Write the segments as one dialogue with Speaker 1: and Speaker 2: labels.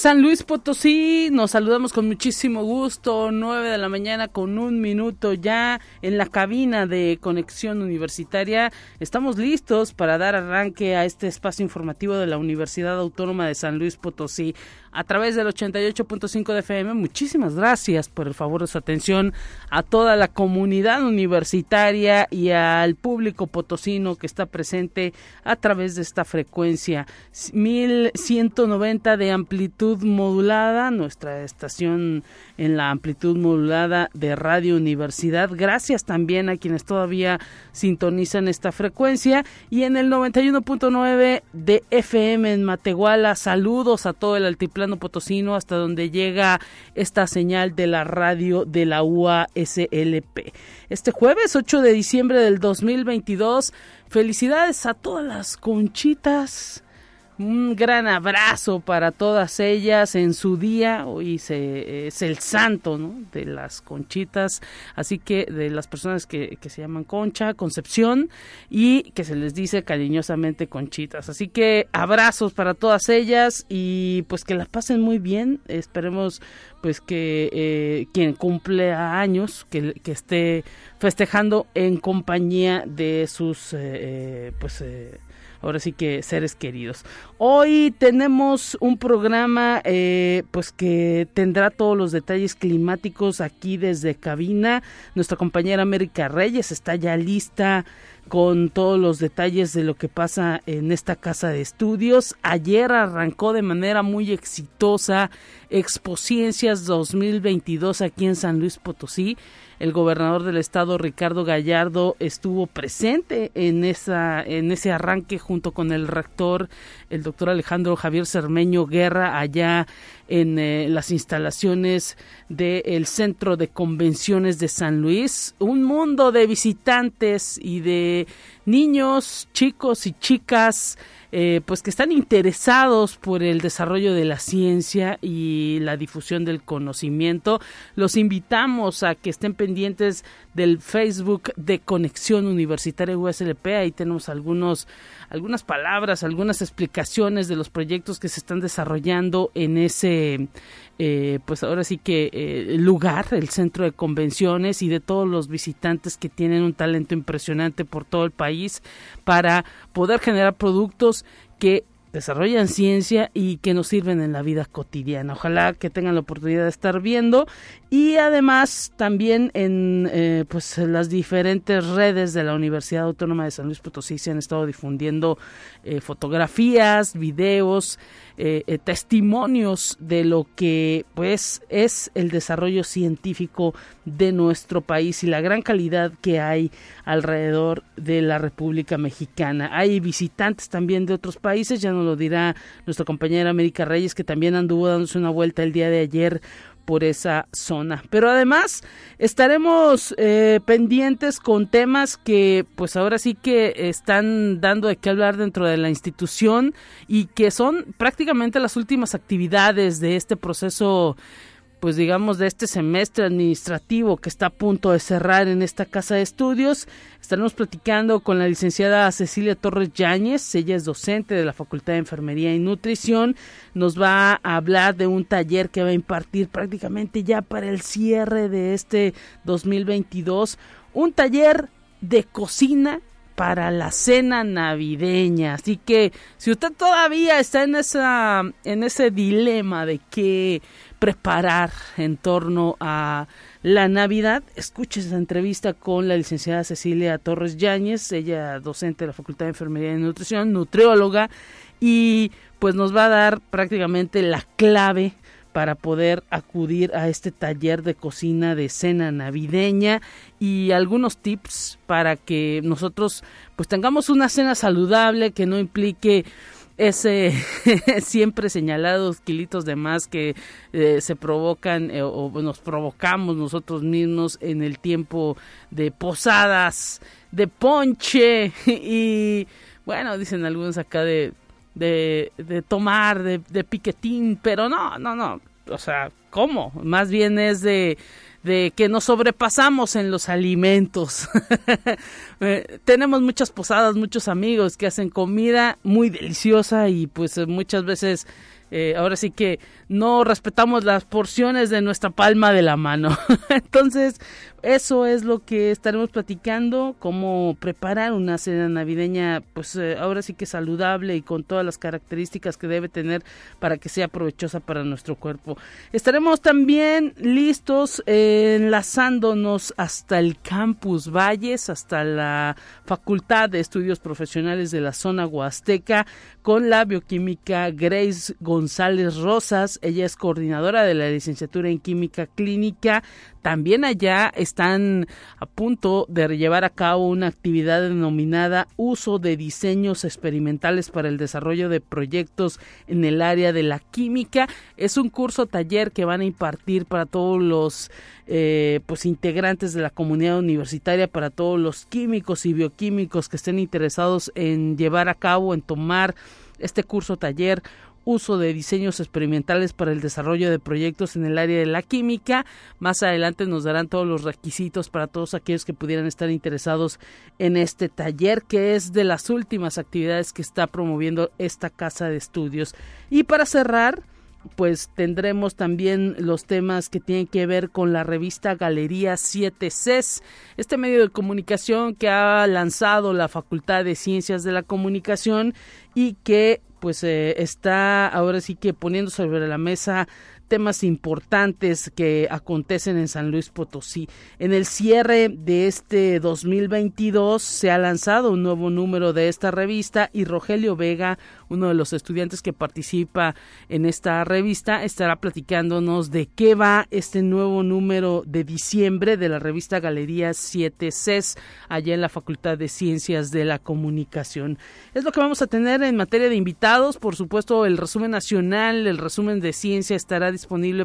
Speaker 1: San Luis Potosí. Nos saludamos con muchísimo gusto. 9 de la mañana con un minuto ya en la cabina de conexión universitaria. Estamos listos para dar arranque a este espacio informativo de la Universidad Autónoma de San Luis Potosí a través del 88.5 de FM. Muchísimas gracias por el favor de su atención a toda la comunidad universitaria y al público potosino que está presente a través de esta frecuencia 1190 de amplitud modulada, nuestra estación en la amplitud modulada de Radio Universidad. Gracias también a quienes todavía sintonizan esta frecuencia y en el 91.9 de FM en Matehuala. Saludos a todo el altiplano potosino hasta donde llega esta señal de la radio de la UASLP. Este jueves 8 de diciembre del 2022, felicidades a todas las conchitas un gran abrazo para todas ellas en su día. Hoy se, es el santo de las conchitas, así que de las personas que, que, se llaman Concha, Concepción y que se les dice cariñosamente conchitas. Así que abrazos para todas ellas y pues que las pasen muy bien. Esperemos pues que eh, quien cumple años, que, que, esté festejando en compañía de sus eh, pues eh, ahora sí que seres queridos. Hoy tenemos un programa eh, pues que tendrá todos los detalles climáticos aquí desde cabina. Nuestra compañera América Reyes está ya lista con todos los detalles de lo que pasa en esta casa de estudios. Ayer arrancó de manera muy exitosa Exposciencias 2022 aquí en San Luis Potosí el gobernador del estado Ricardo Gallardo estuvo presente en esa en ese arranque junto con el rector el doctor Alejandro Javier Cermeño Guerra allá en eh, las instalaciones del Centro de Convenciones de San Luis, un mundo de visitantes y de niños, chicos y chicas eh, pues que están interesados por el desarrollo de la ciencia y la difusión del conocimiento. Los invitamos a que estén pendientes del Facebook de Conexión Universitaria USLP. Ahí tenemos algunos algunas palabras, algunas explicaciones de los proyectos que se están desarrollando en ese, eh, pues ahora sí que eh, lugar, el centro de convenciones y de todos los visitantes que tienen un talento impresionante por todo el país para poder generar productos que desarrollan ciencia y que nos sirven en la vida cotidiana. Ojalá que tengan la oportunidad de estar viendo y además también en eh, pues las diferentes redes de la Universidad Autónoma de San Luis Potosí se han estado difundiendo eh, fotografías, videos, eh, eh, testimonios de lo que pues es el desarrollo científico de nuestro país y la gran calidad que hay alrededor de la República Mexicana. Hay visitantes también de otros países, ya nos lo dirá nuestra compañera América Reyes que también anduvo dándose una vuelta el día de ayer por esa zona. Pero además estaremos eh, pendientes con temas que pues ahora sí que están dando de qué hablar dentro de la institución y que son prácticamente las últimas actividades de este proceso pues digamos, de este semestre administrativo que está a punto de cerrar en esta casa de estudios. Estaremos platicando con la licenciada Cecilia Torres Yáñez, ella es docente de la Facultad de Enfermería y Nutrición. Nos va a hablar de un taller que va a impartir prácticamente ya para el cierre de este 2022, un taller de cocina para la cena navideña. Así que si usted todavía está en esa en ese dilema de qué preparar en torno a la Navidad, escuche esa entrevista con la licenciada Cecilia Torres Yáñez, ella docente de la Facultad de Enfermería y Nutrición, nutrióloga, y pues nos va a dar prácticamente la clave para poder acudir a este taller de cocina de cena navideña y algunos tips para que nosotros pues tengamos una cena saludable que no implique ese siempre señalados kilitos de más que eh, se provocan eh, o nos provocamos nosotros mismos en el tiempo de posadas, de ponche. Y bueno, dicen algunos acá de, de, tomar, de piquetín, pero no, no, no, o sea, ¿cómo? Más bien es de de que nos sobrepasamos en los alimentos. Eh, tenemos muchas posadas, muchos amigos que hacen comida muy deliciosa y pues muchas veces eh, ahora sí que no respetamos las porciones de nuestra palma de la mano. Entonces, eso es lo que estaremos platicando, cómo preparar una cena navideña, pues eh, ahora sí que saludable y con todas las características que debe tener para que sea provechosa para nuestro cuerpo. Estaremos también listos enlazándonos hasta el campus Valles, hasta la Facultad de Estudios Profesionales de la zona Huasteca, con la bioquímica Grace González Rosas. Ella es coordinadora de la licenciatura en química clínica también allá están a punto de llevar a cabo una actividad denominada uso de diseños experimentales para el desarrollo de proyectos en el área de la química. Es un curso taller que van a impartir para todos los eh, pues integrantes de la comunidad universitaria, para todos los químicos y bioquímicos que estén interesados en llevar a cabo, en tomar este curso taller uso de diseños experimentales para el desarrollo de proyectos en el área de la química. Más adelante nos darán todos los requisitos para todos aquellos que pudieran estar interesados en este taller, que es de las últimas actividades que está promoviendo esta casa de estudios. Y para cerrar, pues tendremos también los temas que tienen que ver con la revista Galería 7 CES, este medio de comunicación que ha lanzado la Facultad de Ciencias de la Comunicación y que pues eh, está ahora sí que poniendo sobre la mesa temas importantes que acontecen en San Luis Potosí. En el cierre de este 2022 se ha lanzado un nuevo número de esta revista y Rogelio Vega, uno de los estudiantes que participa en esta revista, estará platicándonos de qué va este nuevo número de diciembre de la revista Galería 7 CES, allá en la Facultad de Ciencias de la Comunicación. Es lo que vamos a tener en materia de invitados, por supuesto el resumen nacional, el resumen de ciencia estará disponible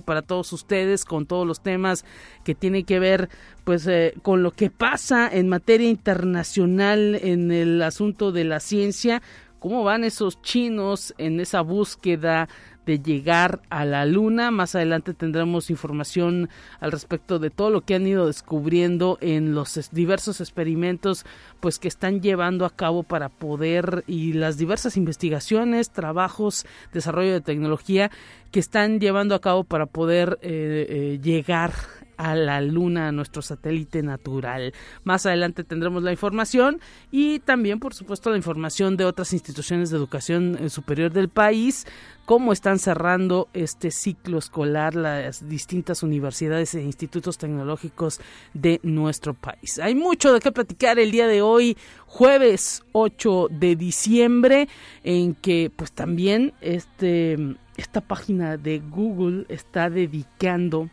Speaker 1: para todos ustedes con todos los temas que tienen que ver pues eh, con lo que pasa en materia internacional en el asunto de la ciencia, cómo van esos chinos en esa búsqueda de llegar a la luna. Más adelante tendremos información al respecto de todo lo que han ido descubriendo en los diversos experimentos pues que están llevando a cabo para poder y las diversas investigaciones, trabajos, desarrollo de tecnología que están llevando a cabo para poder eh, eh, llegar a la Luna, a nuestro satélite natural. Más adelante tendremos la información y también, por supuesto, la información de otras instituciones de educación eh, superior del país, cómo están cerrando este ciclo escolar las distintas universidades e institutos tecnológicos de nuestro país. Hay mucho de qué platicar el día de hoy, jueves 8 de diciembre, en que pues también este esta página de Google está dedicando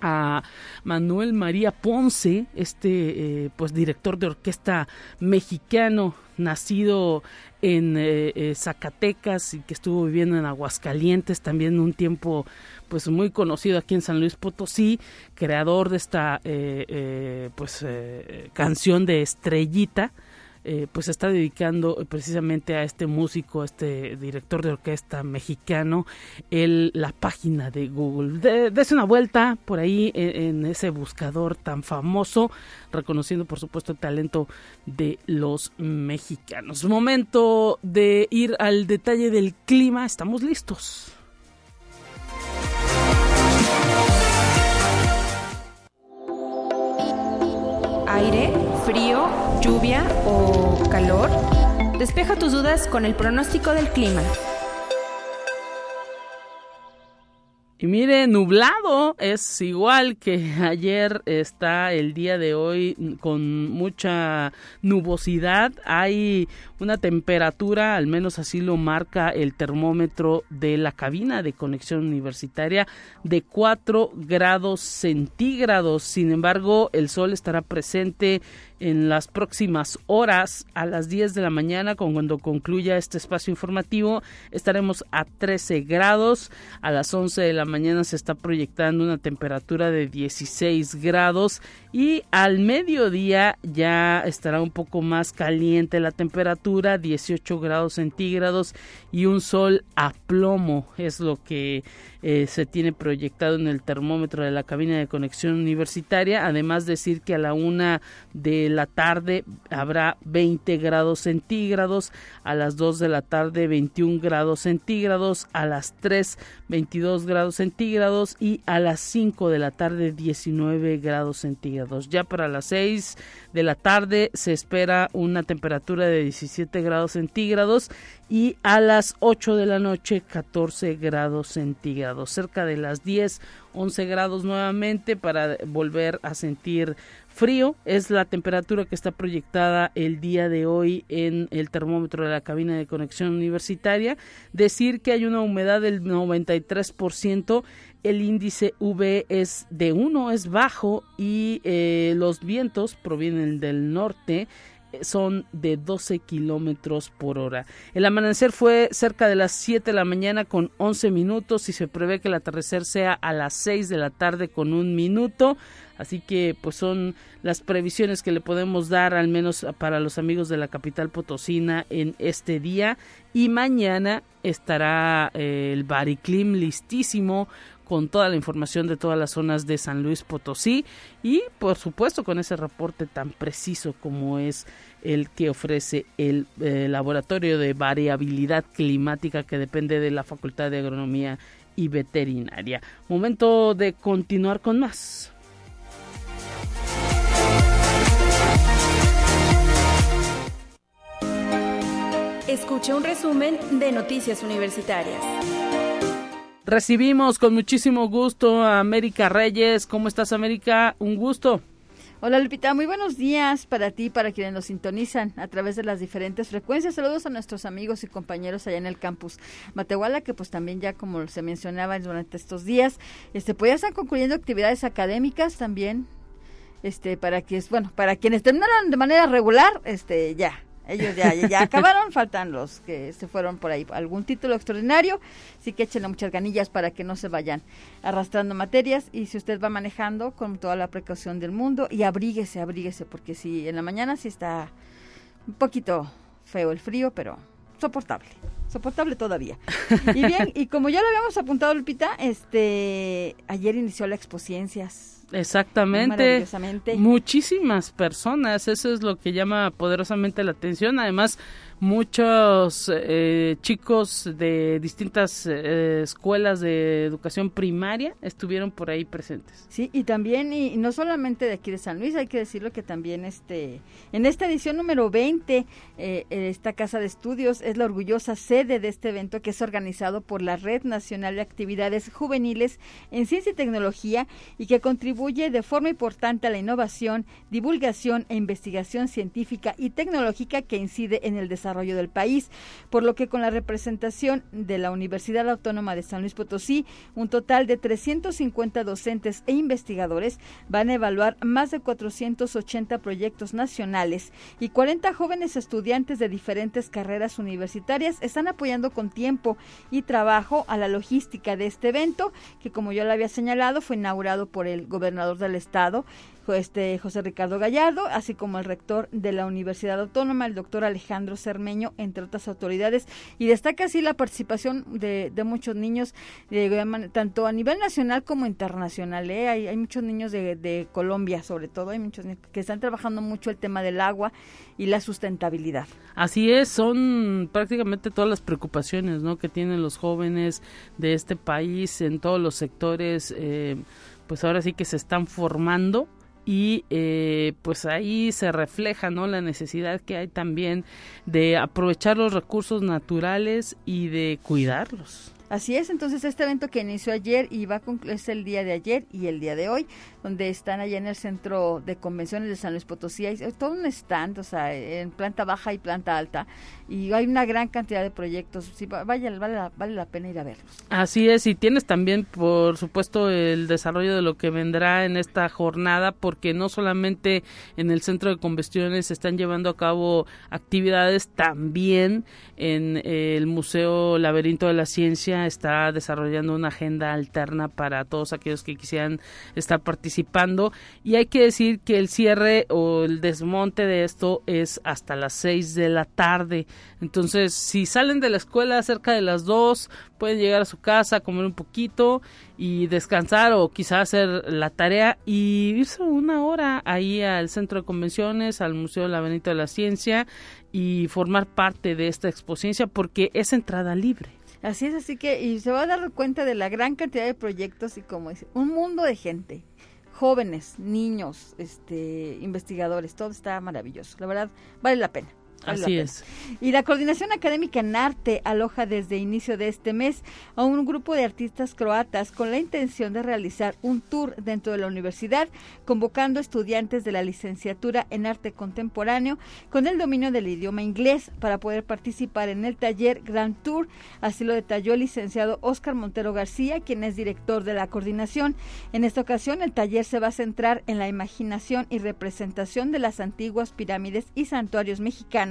Speaker 1: a Manuel María Ponce, este eh, pues director de orquesta mexicano nacido en eh, eh, Zacatecas y que estuvo viviendo en Aguascalientes también un tiempo pues muy conocido aquí en San Luis Potosí, creador de esta pues canción de Estrellita eh, pues está dedicando precisamente a este músico, a este director de orquesta mexicano, el, la página de Google. Dese una vuelta por ahí en, ese buscador tan famoso, reconociendo por supuesto el talento de los mexicanos. Momento de ir al detalle del clima, estamos listos.
Speaker 2: Aire, frío lluvia o calor? Despeja tus dudas con el pronóstico del clima.
Speaker 1: Y mire, nublado es igual que ayer, está el día de hoy con mucha nubosidad. Hay una temperatura, al menos así lo marca el termómetro de la cabina de conexión universitaria, de 4 grados centígrados. Sin embargo, el sol estará presente en las próximas horas a las 10 de la mañana cuando concluya este espacio informativo. Estaremos a 13 grados. A las 11 de la mañana se está proyectando una temperatura de 16 grados y al mediodía ya estará un poco más caliente la temperatura 18 grados centígrados y un sol a plomo es lo que eh, se tiene proyectado en el termómetro de la cabina de conexión universitaria. Además, decir que a la una de la tarde habrá 20 grados centígrados, a las 2 de la tarde 21 grados centígrados, a las 3 22 grados centígrados y a las 5 de la tarde 19 grados centígrados. Ya para las 6 de la tarde se espera una temperatura de 17 grados centígrados y a las 8 de la noche 14 grados centígrados, cerca de las 10, 11 grados nuevamente para volver a sentir frío. Es la temperatura que está proyectada el día de hoy en el termómetro de la cabina de conexión universitaria. Decir que hay una humedad del 93%, el índice V es de 1, es bajo y eh, los vientos provienen del norte son de 12 kilómetros por hora. El amanecer fue cerca de las 7 de la mañana con 11 minutos y se prevé que el atardecer sea a las 6 de la tarde con un minuto. Así que pues son las previsiones que le podemos dar al menos para los amigos de la capital potosina en este día. Y mañana estará eh, el Bariclim listísimo con toda la información de todas las zonas de San Luis Potosí y por supuesto con ese reporte tan preciso como es el que ofrece el eh, laboratorio de variabilidad climática que depende de la Facultad de Agronomía y Veterinaria. Momento de continuar con más.
Speaker 2: Escucha un resumen de Noticias Universitarias.
Speaker 1: Recibimos con muchísimo gusto a América Reyes. ¿Cómo estás, América? Un gusto.
Speaker 3: Hola Lupita, muy buenos días para ti, para quienes nos sintonizan a través de las diferentes frecuencias. Saludos a nuestros amigos y compañeros allá en el campus Matehuala, que pues también ya como se mencionaba durante estos días, este pues ya están concluyendo actividades académicas también, este para que bueno, para quienes terminaron de manera regular, este ya ellos ya, ya acabaron, faltan los que se fueron por ahí. Algún título extraordinario, sí que échenle muchas ganillas para que no se vayan arrastrando materias. Y si usted va manejando con toda la precaución del mundo, y abríguese, abríguese, porque si en la mañana sí está un poquito feo el frío, pero soportable, soportable todavía. Y bien, y como ya lo habíamos apuntado, Lupita, este, ayer inició la Expociencias
Speaker 1: Exactamente. Muchísimas personas, eso es lo que llama poderosamente la atención. Además, muchos eh, chicos de distintas eh, escuelas de educación primaria estuvieron por ahí presentes.
Speaker 3: Sí, y también, y, no solamente de aquí de San Luis, hay que decirlo que también este, en esta edición número 20, eh, esta casa de estudios es la orgullosa sede de este evento que es organizado por la Red Nacional de Actividades Juveniles en Ciencia y Tecnología y que contribuye de forma importante a la innovación, divulgación e investigación científica y tecnológica que incide en el desarrollo desarrollo del país, por lo que con la representación de la Universidad Autónoma de San Luis Potosí, un total de 350 docentes e investigadores van a evaluar más de 480 proyectos nacionales y 40 jóvenes estudiantes de diferentes carreras universitarias están apoyando con tiempo y trabajo a la logística de este evento, que como yo lo había señalado, fue inaugurado por el gobernador del estado este José Ricardo Gallardo, así como el rector de la Universidad Autónoma, el doctor Alejandro Cermeño, entre otras autoridades. Y destaca así la participación de, muchos niños, tanto a nivel nacional como internacional. ¿eh? Hay, hay, muchos niños de, de, Colombia, sobre todo, hay muchos que están trabajando mucho el tema del agua y la sustentabilidad.
Speaker 1: Así es, son prácticamente todas las preocupaciones ¿no? que tienen los jóvenes de este país en todos los sectores. Eh, pues ahora sí que se están formando y eh, pues ahí se refleja no la necesidad que hay también de aprovechar los recursos naturales y de cuidarlos
Speaker 3: Así es, entonces este evento que inició ayer y va a concluir el día de ayer y el día de hoy, donde están allá en el centro de convenciones de San Luis Potosí, hay todo un stand, o sea, en planta baja y planta alta, y hay una gran cantidad de proyectos, sí, vaya, vale, la, vale la pena ir a verlos.
Speaker 1: Así es, y tienes también, por supuesto, el desarrollo de lo que vendrá en esta jornada, porque no solamente en el centro de convenciones se están llevando a cabo actividades, también en el Museo Laberinto de la Ciencia, está desarrollando una agenda alterna para todos aquellos que quisieran estar participando y hay que decir que el cierre o el desmonte de esto es hasta las 6 de la tarde. Entonces, si salen de la escuela cerca de las 2, pueden llegar a su casa, comer un poquito y descansar o quizás hacer la tarea y irse una hora ahí al centro de convenciones, al Museo de la Benito de la Ciencia y formar parte de esta exposición porque es entrada libre.
Speaker 3: Así es, así que y se va a dar cuenta de la gran cantidad de proyectos y como dice, un mundo de gente, jóvenes, niños, este, investigadores, todo está maravilloso. La verdad, vale la pena.
Speaker 1: Así es.
Speaker 3: Y la Coordinación Académica en Arte aloja desde inicio de este mes a un grupo de artistas croatas con la intención de realizar un tour dentro de la universidad, convocando estudiantes de la licenciatura en arte contemporáneo con el dominio del idioma inglés para poder participar en el taller Grand Tour. Así lo detalló el licenciado Oscar Montero García, quien es director de la coordinación. En esta ocasión, el taller se va a centrar en la imaginación y representación de las antiguas pirámides y santuarios mexicanos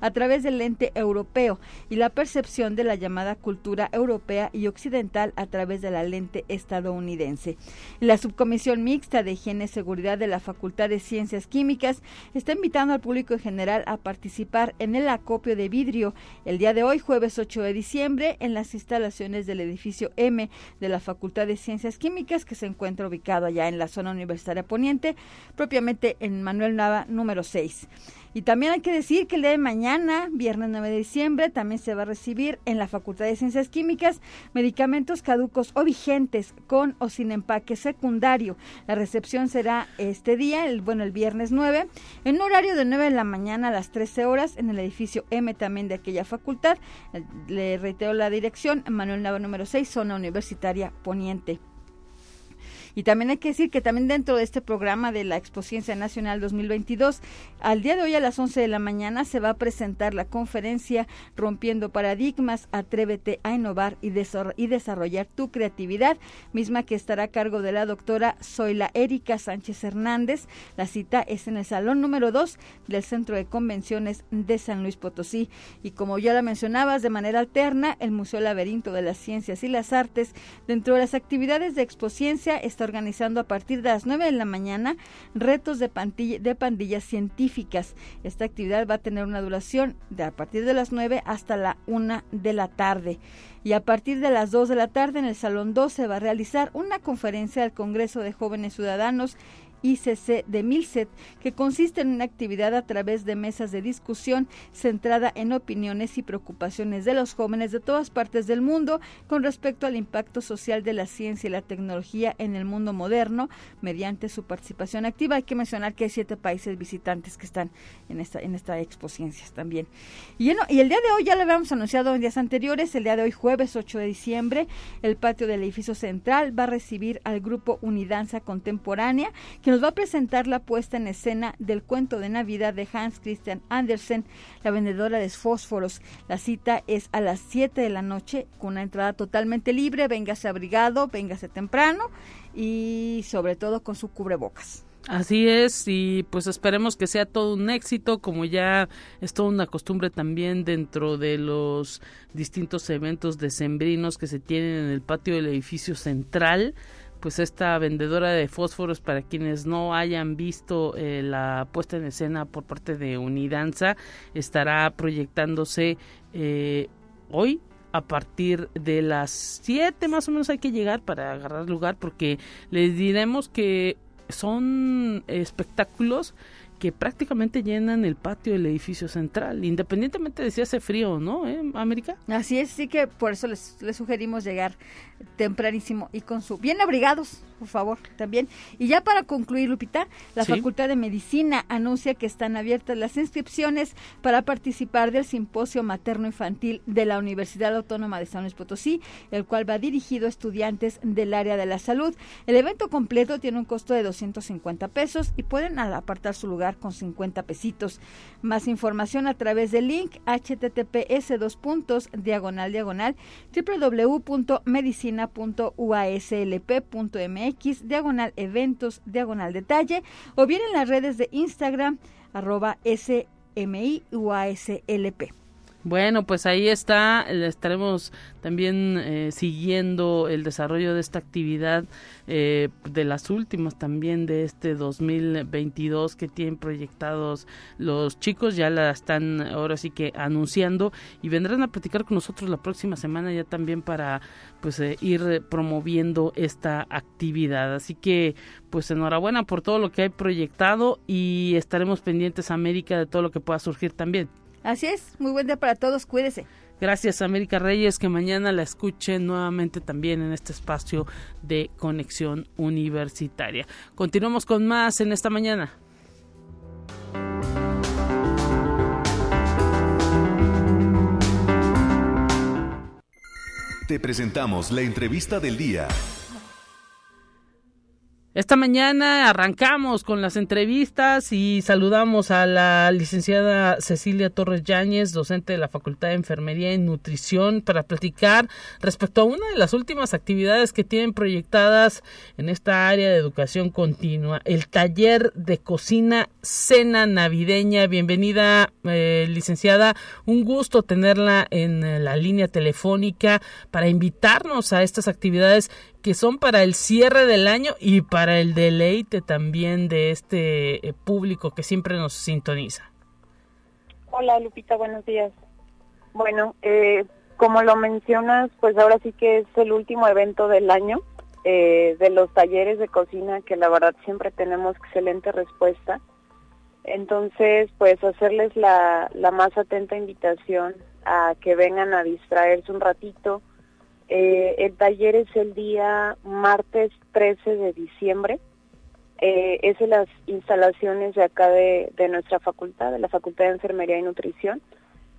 Speaker 3: a través del lente europeo y la percepción de la llamada cultura europea y occidental a través de la lente estadounidense. La subcomisión mixta de higiene y seguridad de la Facultad de Ciencias Químicas está invitando al público en general a participar en el acopio de vidrio el día de hoy, jueves 8 de diciembre, en las instalaciones del edificio M de la Facultad de Ciencias Químicas que se encuentra ubicado allá en la zona universitaria poniente, propiamente en Manuel Nava número 6. Y también hay que decir que el día de mañana, viernes 9 de diciembre, también se va a recibir en la Facultad de Ciencias Químicas medicamentos caducos o vigentes con o sin empaque secundario. La recepción será este día, el, bueno, el viernes 9, en un horario de 9 de la mañana a las 13 horas en el edificio M también de aquella facultad. Le reitero la dirección, Manuel Nava número 6, zona universitaria poniente. Y también hay que decir que también dentro de este programa de la Expociencia Nacional 2022, al día de hoy a las 11 de la mañana se va a presentar la conferencia Rompiendo Paradigmas, Atrévete a Innovar y, Desarrollar tu Creatividad, misma que estará a cargo de la doctora Zoila Erika Sánchez Hernández. La cita es en el salón número 2 del Centro de Convenciones de San Luis Potosí. Y como ya la mencionabas, de manera alterna, el Museo Laberinto de las Ciencias y las Artes, dentro de las actividades de Expociencia, está organizando a partir de las 9 de la mañana retos de, de pandillas científicas. Esta actividad va a tener una duración de a partir de las 9 hasta la 1 de la tarde. Y a partir de las 2 de la tarde en el Salón 2 se va a realizar una conferencia del Congreso de Jóvenes Ciudadanos ICC de Milset, que consiste en una actividad a través de mesas de discusión centrada en opiniones y preocupaciones de los jóvenes de todas partes del mundo con respecto al impacto social de la ciencia y la tecnología en el mundo moderno mediante su participación activa. Hay que mencionar que hay siete países visitantes que están en esta, en esta expo Ciencias también. Y, y el día de hoy ya lo habíamos anunciado en días anteriores, el día de hoy jueves 8 de diciembre, el patio del edificio central va a recibir al grupo Unidanza Contemporánea, que nos va a presentar la puesta en escena del cuento de Navidad de Hans Christian Andersen, la vendedora de fósforos. La cita es a las 7 de la noche con una entrada totalmente libre. Véngase abrigado, véngase temprano y sobre todo con su cubrebocas.
Speaker 1: Así es, y pues esperemos que sea todo un éxito, como ya es toda una costumbre también dentro de los distintos eventos decembrinos que se tienen en el patio del edificio central pues esta vendedora de fósforos para quienes no hayan visto eh, la puesta en escena por parte de Unidanza estará proyectándose eh, hoy a partir de las 7 más o menos hay que llegar para agarrar lugar porque les diremos que son espectáculos que prácticamente llenan el patio del edificio central, independientemente de si hace frío no, ¿eh, América?
Speaker 3: Así es, sí que por eso les, les sugerimos llegar tempranísimo y con su... Bien abrigados, por favor, también. Y ya para concluir, Lupita, la Facultad de Medicina anuncia que están abiertas las inscripciones para participar del Simposio Materno Infantil de la Universidad Autónoma de San Luis Potosí, el cual va dirigido a estudiantes del área de la salud. El evento completo tiene un costo de 250 pesos y pueden apartar su lugar con 50 pesitos. Más información a través del link https dos puntos diagonal diagonal www.medicina.uaslp.mx diagonal eventos diagonal detalle o bien en las redes de Instagram arroba SMIUASLP.
Speaker 1: Bueno, pues ahí está, estaremos también eh, siguiendo el desarrollo de esta actividad eh, de las últimas también de este 2022 que tienen proyectados los chicos, ya la están ahora sí que anunciando y vendrán a platicar con nosotros la próxima semana ya también para pues eh, ir promoviendo esta actividad. Así que pues enhorabuena por todo lo que hay proyectado y estaremos pendientes América de todo lo que pueda surgir también.
Speaker 3: Así es, muy buen día para todos, cuídese.
Speaker 1: Gracias América Reyes, que mañana la escuchen nuevamente también en este espacio de conexión universitaria. Continuamos con más en esta mañana.
Speaker 4: Te presentamos la entrevista del día.
Speaker 1: Esta mañana arrancamos con las entrevistas y saludamos a la licenciada Cecilia Torres Yáñez, docente de la Facultad de Enfermería y Nutrición, para platicar respecto a una de las últimas actividades que tienen proyectadas en esta área de educación continua, el taller de cocina cena navideña. Bienvenida, eh, licenciada. Un gusto tenerla en la línea telefónica para invitarnos a estas actividades que son para el cierre del año y para el deleite también de este eh, público que siempre nos sintoniza.
Speaker 5: Hola Lupita, buenos días. Bueno, eh, como lo mencionas, pues ahora sí que es el último evento del año eh, de los talleres de cocina que la verdad siempre tenemos excelente respuesta. Entonces, pues hacerles la, la más atenta invitación a que vengan a distraerse un ratito, eh, el taller es el día martes 13 de diciembre. Eh, es en las instalaciones de acá de, nuestra facultad, de la Facultad de Enfermería y Nutrición.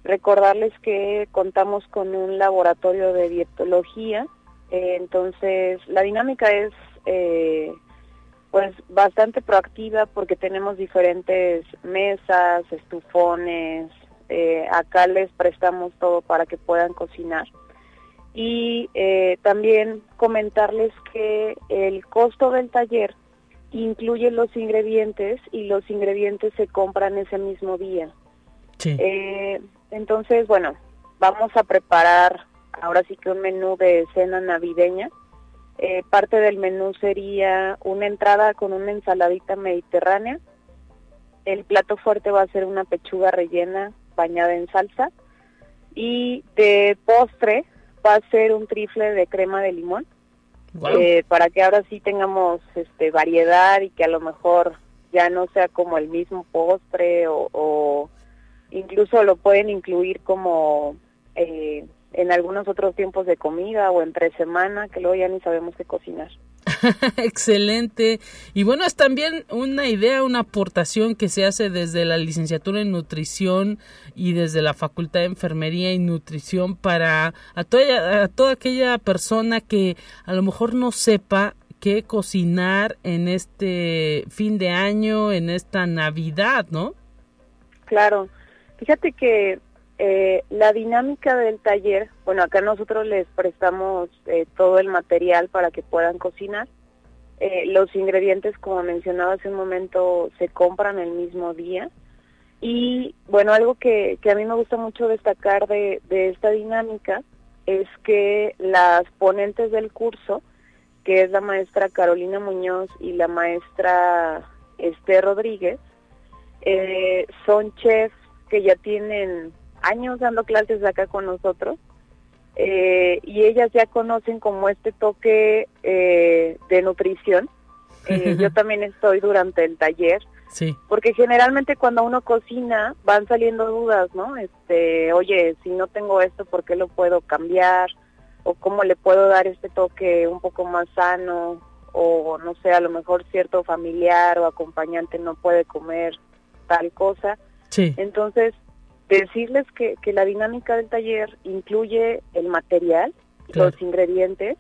Speaker 5: Recordarles que contamos con un laboratorio de dietología, eh, entonces la dinámica es pues bastante proactiva porque tenemos diferentes mesas, estufones, acá les prestamos todo para que puedan cocinar y eh, también comentarles que el costo del taller incluye los ingredientes y los ingredientes se compran ese mismo día. Eh, entonces, bueno, vamos a preparar ahora sí que un menú de cena navideña. Eh, parte del menú sería una entrada con una ensaladita mediterránea. El plato fuerte va a ser una pechuga rellena bañada en salsa. Y de postre va a ser un trifle de crema de limón. Eh, para que ahora sí tengamos este variedad y que a lo mejor ya no sea como el mismo postre o, incluso lo pueden incluir como eh, en algunos otros tiempos de comida o entre semana que luego ya ni sabemos qué cocinar.
Speaker 1: Excelente. Y bueno, es también una idea, una aportación que se hace desde la licenciatura en nutrición y desde la Facultad de Enfermería y Nutrición para a toda, aquella persona que a lo mejor no sepa qué cocinar en este fin de año, en esta Navidad, ¿no?
Speaker 5: Claro. Fíjate que eh, la dinámica del taller, bueno, acá nosotros les prestamos eh, todo el material para que puedan cocinar. Eh, los ingredientes, como mencionaba hace un momento, se compran el mismo día. Y bueno, algo que, que a mí me gusta mucho destacar de, de esta dinámica es que las ponentes del curso, que es la maestra Carolina Muñoz y la maestra Esther Rodríguez, son chefs que ya tienen años dando clases acá con nosotros eh, y ellas ya conocen como este toque eh, de nutrición. Eh, yo también estoy durante el taller
Speaker 1: Sí.
Speaker 5: Porque generalmente cuando uno cocina van saliendo dudas, ¿no? Este, oye, si no tengo esto, ¿por qué lo puedo cambiar? O cómo le puedo dar este toque un poco más sano o no sé, a lo mejor cierto familiar o acompañante no puede comer tal cosa.
Speaker 1: Sí.
Speaker 5: Entonces, decirles que, que la dinámica del taller incluye el material,
Speaker 1: Claro.
Speaker 5: los ingredientes,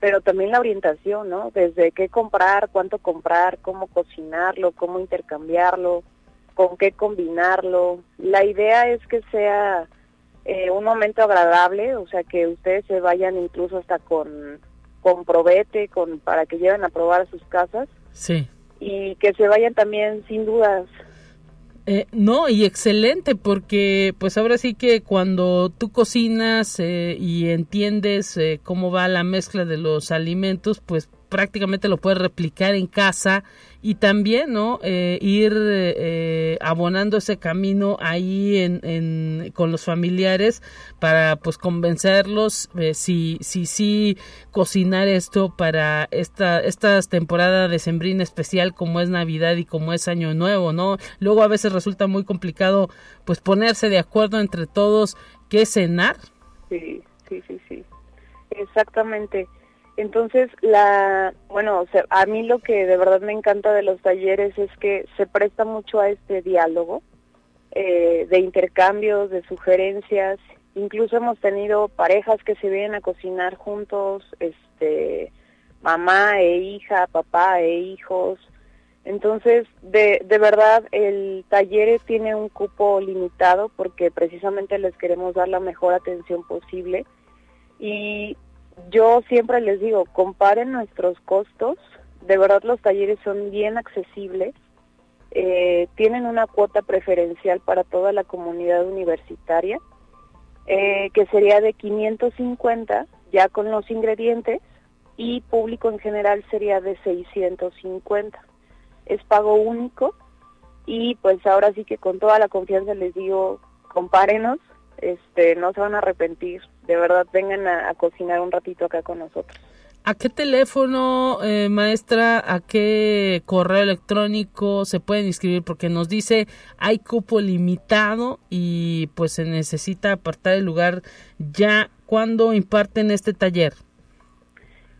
Speaker 5: pero también la orientación, ¿no? Desde qué comprar, cuánto comprar, cómo cocinarlo, cómo intercambiarlo, con qué combinarlo. La idea es que sea eh, un momento agradable, o sea, que ustedes se vayan incluso hasta con, con probete, con, para que lleven a probar a sus casas
Speaker 1: Sí.
Speaker 5: y que se vayan también sin dudas.
Speaker 1: Eh, no, y excelente, porque pues ahora sí que cuando tú cocinas eh, y entiendes eh, cómo va la mezcla de los alimentos, pues prácticamente lo puedes replicar en casa y también, ¿no? Eh, ir eh, abonando ese camino ahí en, en- con los familiares para pues convencerlos eh, si si sí cocinar esto para esta esta temporada de sembrina especial como es Navidad y como es Año Nuevo, ¿no? Luego a veces resulta muy complicado pues ponerse de acuerdo entre todos qué cenar.
Speaker 5: Sí, sí, sí, sí. Exactamente. Entonces, la, bueno, o sea, a mí lo que de verdad me encanta de los talleres es que se presta mucho a este diálogo, eh, de intercambios, de sugerencias. Incluso hemos tenido parejas que se vienen a cocinar juntos, este, mamá e hija, papá e hijos. Entonces, de, de verdad, el taller tiene un cupo limitado porque precisamente les queremos dar la mejor atención posible. Y yo siempre les digo, comparen nuestros costos. De verdad, los talleres son bien accesibles. Eh, tienen una cuota preferencial para toda la comunidad universitaria, eh, que sería de 550 ya con los ingredientes y público en general sería de 650 es pago único y pues ahora sí que con toda la confianza les digo, compárenos, este, no se van a arrepentir, de verdad vengan a, a cocinar un ratito acá con nosotros.
Speaker 1: ¿A qué teléfono, eh, maestra, a qué correo electrónico se pueden inscribir? Porque nos dice hay cupo limitado y pues se necesita apartar el lugar ya. ¿Cuándo imparten este taller?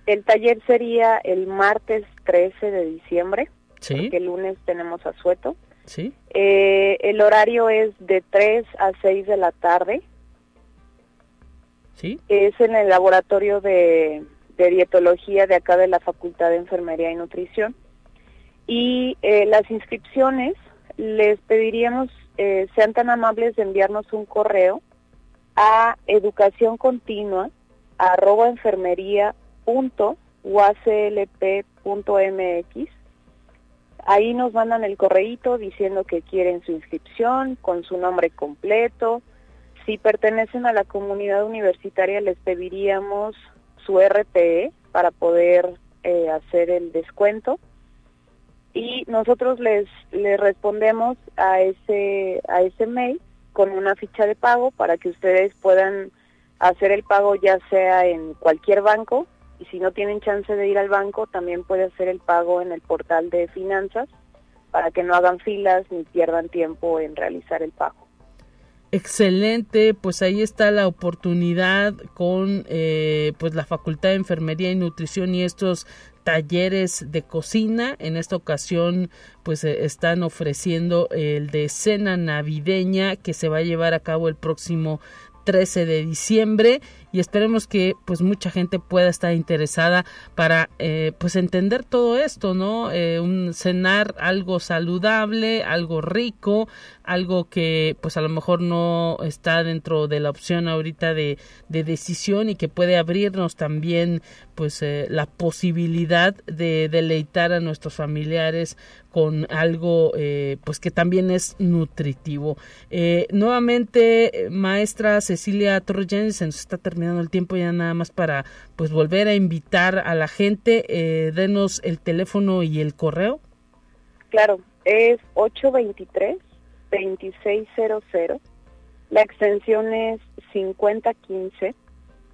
Speaker 5: El taller sería el martes 13 de diciembre,
Speaker 1: Sí,
Speaker 5: porque el lunes tenemos asueto.
Speaker 1: Sí,
Speaker 5: Eh, el horario es de 3 a 6 de la tarde,
Speaker 1: sí.
Speaker 5: es en el laboratorio de, de dietología de acá de la Facultad de Enfermería y Nutrición. Y eh, las inscripciones, les pediríamos, eh, sean tan amables de enviarnos un correo a educación continua arroba enfermería punto uaclp.mx. Ahí nos mandan el correíto diciendo que quieren su inscripción con su nombre completo, si pertenecen a la comunidad universitaria les pediríamos su RTE para poder eh, hacer el descuento. Y nosotros les, les respondemos a ese, a ese mail con una ficha de pago para que ustedes puedan hacer el pago ya sea en cualquier banco y si no tienen chance de ir al banco también puede hacer el pago en el portal de finanzas para que no hagan filas ni pierdan tiempo en realizar el pago.
Speaker 1: Excelente, pues ahí está la oportunidad con eh, pues la Facultad de Enfermería y Nutrición y estos talleres de cocina. En esta ocasión pues eh, están ofreciendo el de cena navideña que se va a llevar a cabo el próximo 13 de diciembre y esperemos que pues mucha gente pueda estar interesada para eh, pues entender todo esto no eh, un cenar algo saludable algo rico algo que pues a lo mejor no está dentro de la opción ahorita de, de decisión y que puede abrirnos también pues eh, la posibilidad de deleitar a nuestros familiares con algo eh, pues que también es nutritivo. Eh, nuevamente maestra Cecilia Torres se nos está terminando el tiempo ya nada más para pues volver a invitar a la gente. Eh, denos el teléfono y el correo.
Speaker 5: Claro, es 823 2600. La extensión es 5015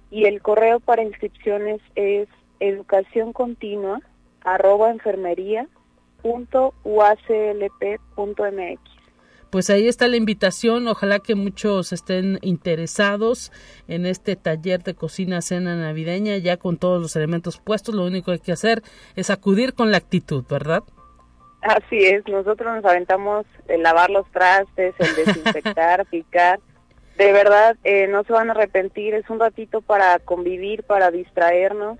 Speaker 5: y el correo para inscripciones es educación continua arroba enfermería
Speaker 1: pues ahí está la invitación. Ojalá que muchos estén interesados en este taller de cocina cena navideña, ya con todos los elementos puestos. Lo único que hay que hacer es acudir con la actitud, ¿verdad?
Speaker 5: Así es, nosotros nos aventamos el lavar los trastes, el desinfectar, picar. De verdad, eh, no se van a arrepentir, es un ratito para convivir, para distraernos,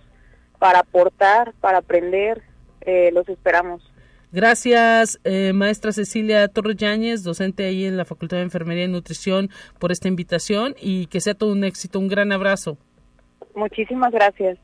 Speaker 5: para aportar, para aprender. Eh, los esperamos.
Speaker 1: Gracias, eh, maestra Cecilia Torres Yáñez, docente ahí en la Facultad de Enfermería y Nutrición, por esta invitación y que sea todo un éxito. Un gran abrazo.
Speaker 5: Muchísimas gracias.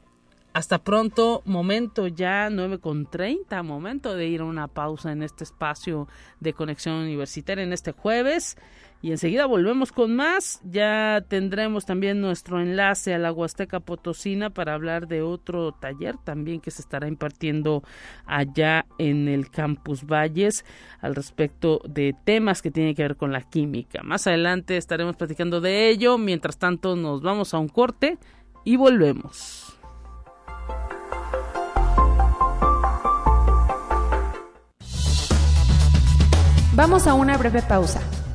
Speaker 1: Hasta pronto, momento ya nueve con treinta, momento de ir a una pausa en este espacio de conexión universitaria en este jueves y enseguida volvemos con más. Ya tendremos también nuestro enlace a la Huasteca Potosina para hablar de otro taller también que se estará impartiendo allá en el Campus Valles al respecto de temas que tienen que ver con la química. Más adelante estaremos platicando de ello. Mientras tanto, nos vamos a un corte y volvemos.
Speaker 2: Vamos a una breve pausa.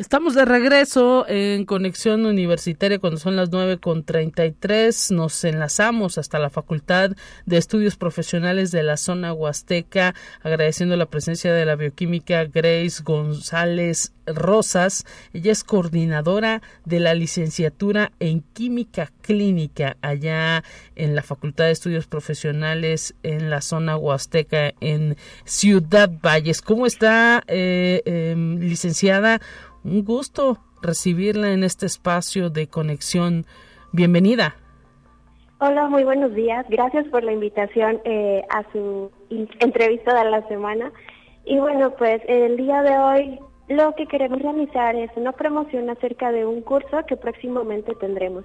Speaker 1: Estamos de regreso en Conexión Universitaria cuando son las nueve con tres. Nos enlazamos hasta la Facultad de Estudios Profesionales de la zona Huasteca, agradeciendo la presencia de la bioquímica Grace González Rosas. Ella es coordinadora de la licenciatura en Química Clínica allá en la Facultad de Estudios Profesionales en la zona Huasteca en Ciudad Valles. ¿Cómo está, eh, em, licenciada? Un gusto recibirla en este espacio de conexión. Bienvenida.
Speaker 6: Hola, muy buenos días. Gracias por la invitación eh, a su entrevista de la semana. Y bueno, pues el día de hoy lo que queremos realizar es una promoción acerca de un curso que próximamente tendremos.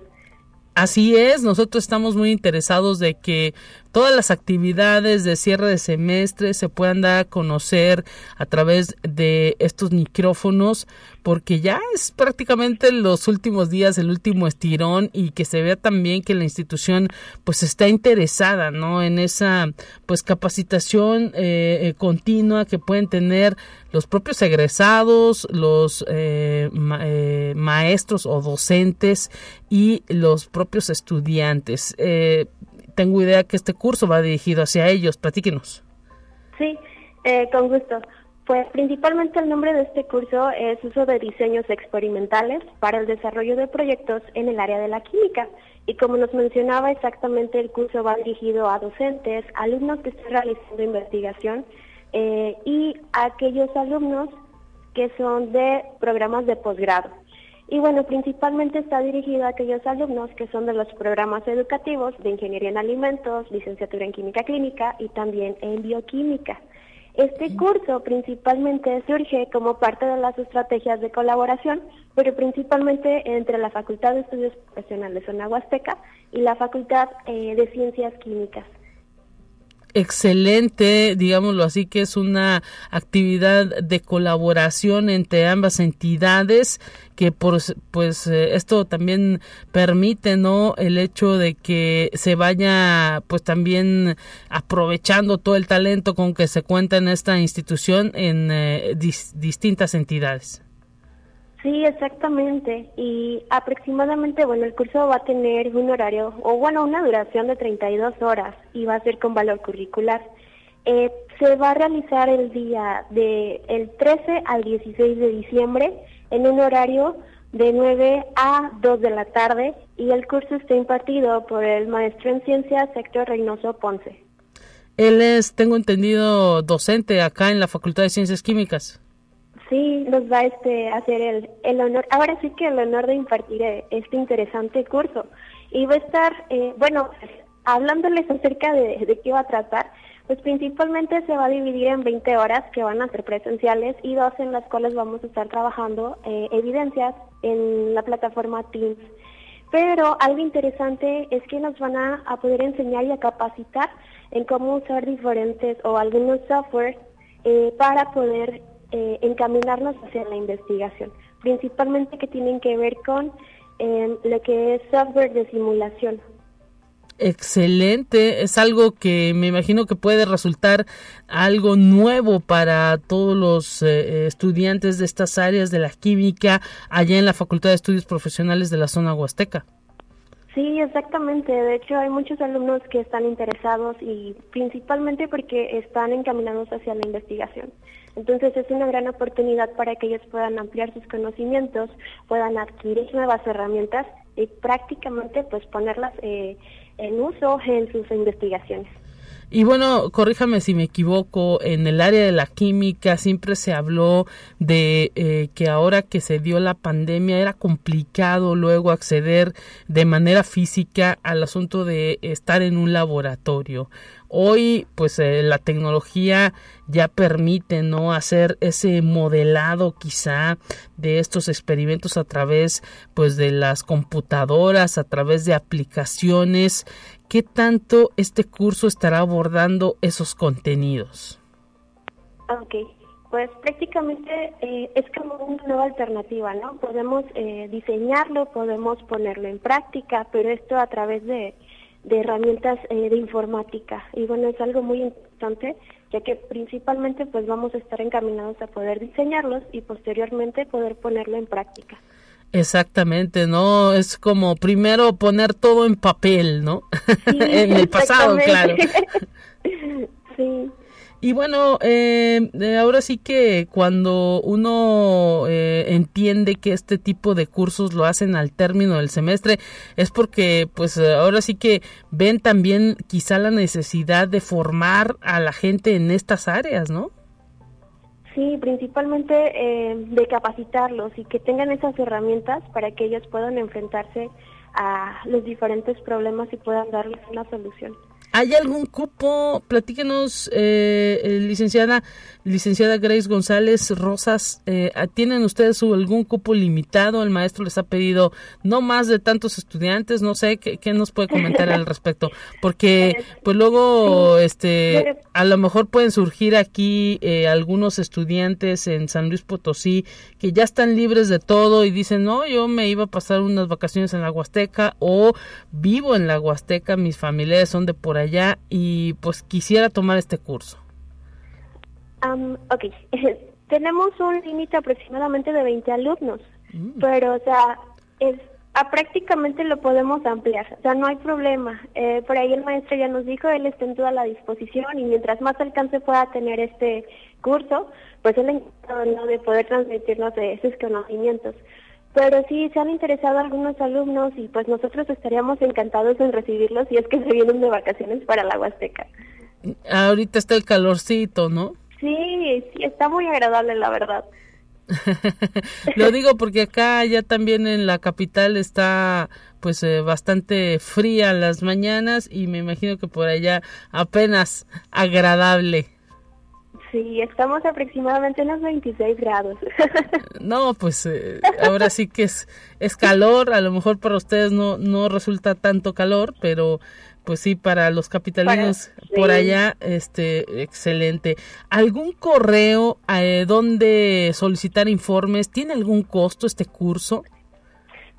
Speaker 1: Así es, nosotros estamos muy interesados de que todas las actividades de cierre de semestre se puedan dar a conocer a través de estos micrófonos porque ya es prácticamente los últimos días el último estirón y que se vea también que la institución pues está interesada no en esa pues capacitación eh, eh, continua que pueden tener los propios egresados los eh, maestros o docentes y los propios estudiantes tengo idea que este curso va dirigido hacia ellos. Platíquenos.
Speaker 6: Sí, eh, con gusto. Pues principalmente el nombre de este curso es uso de diseños experimentales para el desarrollo de proyectos en el área de la química. Y como nos mencionaba exactamente, el curso va dirigido a docentes, alumnos que están realizando investigación eh, y a aquellos alumnos que son de programas de posgrado. Y bueno, principalmente está dirigido a aquellos alumnos que son de los programas educativos de Ingeniería en Alimentos, licenciatura en Química Clínica y también en Bioquímica. Este curso principalmente surge como parte de las estrategias de colaboración, pero principalmente entre la Facultad de Estudios Profesionales Zona Huasteca y la Facultad eh, de Ciencias Químicas
Speaker 1: excelente, digámoslo así, que es una actividad de colaboración entre ambas entidades que por, pues eh, esto también permite no el hecho de que se vaya pues también aprovechando todo el talento con que se cuenta en esta institución en eh, distintas entidades.
Speaker 6: Sí, exactamente. Y aproximadamente, bueno, el curso va a tener un horario, o bueno, una duración de 32 horas y va a ser con valor curricular. Eh, se va a realizar el día de el 13 al 16 de diciembre en un horario de 9 a 2 de la tarde y el curso está impartido por el maestro en ciencias Héctor Reynoso Ponce.
Speaker 1: Él es, tengo entendido, docente acá en la Facultad de Ciencias Químicas.
Speaker 6: Sí, nos va este, a hacer el, el honor, ahora sí que el honor de impartir eh, este interesante curso. Y va a estar, eh, bueno, hablándoles acerca de, de qué va a tratar, pues principalmente se va a dividir en 20 horas que van a ser presenciales y dos en las cuales vamos a estar trabajando eh, evidencias en la plataforma Teams. Pero algo interesante es que nos van a, poder enseñar y a capacitar en cómo usar diferentes o algunos software eh, para poder eh, encaminarnos hacia la investigación, principalmente que tienen que ver con eh, lo que es software de simulación.
Speaker 1: Excelente, es algo que me imagino que puede resultar algo nuevo para todos los eh, estudiantes de estas áreas de la química allá en la Facultad de Estudios Profesionales de la zona huasteca.
Speaker 6: Sí, exactamente. De hecho, hay muchos alumnos que están interesados y principalmente porque están encaminados hacia la investigación. Entonces es una gran oportunidad para que ellos puedan ampliar sus conocimientos, puedan adquirir nuevas herramientas y prácticamente pues ponerlas eh, en uso en sus investigaciones.
Speaker 1: Y bueno, corríjame si me equivoco, en el área de la química siempre se habló de eh, que ahora que se dio la pandemia era complicado luego acceder de manera física al asunto de estar en un laboratorio. Hoy, pues eh, la tecnología ya permite no hacer ese modelado quizá de estos experimentos a través pues de las computadoras, a través de aplicaciones. ¿Qué tanto este curso estará abordando esos contenidos?
Speaker 6: Ok, pues prácticamente eh, es como una nueva alternativa, ¿no? Podemos eh, diseñarlo, podemos ponerlo en práctica, pero esto a través de de herramientas eh, de informática. Y bueno, es algo muy importante, ya que principalmente pues vamos a estar encaminados a poder diseñarlos y posteriormente poder ponerlo en práctica.
Speaker 1: Exactamente, ¿no? Es como primero poner todo en papel, ¿no? en el pasado, claro.
Speaker 6: sí.
Speaker 1: Y bueno, eh, eh, ahora sí que cuando uno eh, entiende que este tipo de cursos lo hacen al término del semestre, es porque pues ahora sí que ven también quizá la necesidad de formar a la gente en estas áreas, ¿no?
Speaker 6: Sí, principalmente de capacitarlos y que tengan esas herramientas para que ellos puedan enfrentarse a los diferentes problemas y puedan darles una solución.
Speaker 1: ¿Hay algún cupo? Platíquenos, eh, eh, licenciada, licenciada Grace González Rosas, eh, ¿tienen ustedes algún cupo limitado? El maestro les ha pedido no más de tantos estudiantes, no sé, ¿qué, qué nos puede comentar al respecto? Porque, pues luego, este, a lo mejor pueden surgir aquí eh, algunos estudiantes en San Luis Potosí que ya están libres de todo y dicen, no, yo me iba a pasar unas vacaciones en la Huasteca o vivo en la Huasteca, mis familiares son de por allá y pues quisiera tomar este curso?
Speaker 6: Ok, tenemos un límite aproximadamente de 20 alumnos, mm. pero o sea, es, prácticamente lo podemos ampliar, o sea, no hay problema. Eh, por ahí el maestro ya nos dijo, él está en toda la disposición y mientras más alcance pueda tener este curso, pues él encantado de poder transmitirnos de esos conocimientos. Pero sí, se han interesado algunos alumnos y pues nosotros estaríamos encantados en recibirlos si es que se vienen de vacaciones para la Huasteca.
Speaker 1: Ahorita está el calorcito, ¿no?
Speaker 6: Sí, sí, está muy agradable, la verdad.
Speaker 1: Lo digo porque acá ya también en la capital está pues eh, bastante fría las mañanas y me imagino que por allá apenas agradable.
Speaker 6: Sí, estamos aproximadamente en los 26 grados.
Speaker 1: no, pues eh, ahora sí que es, es calor, a lo mejor para ustedes no, no resulta tanto calor, pero pues sí, para los capitalinos por allá, este, excelente. ¿Algún correo eh, donde solicitar informes? ¿Tiene algún costo este curso?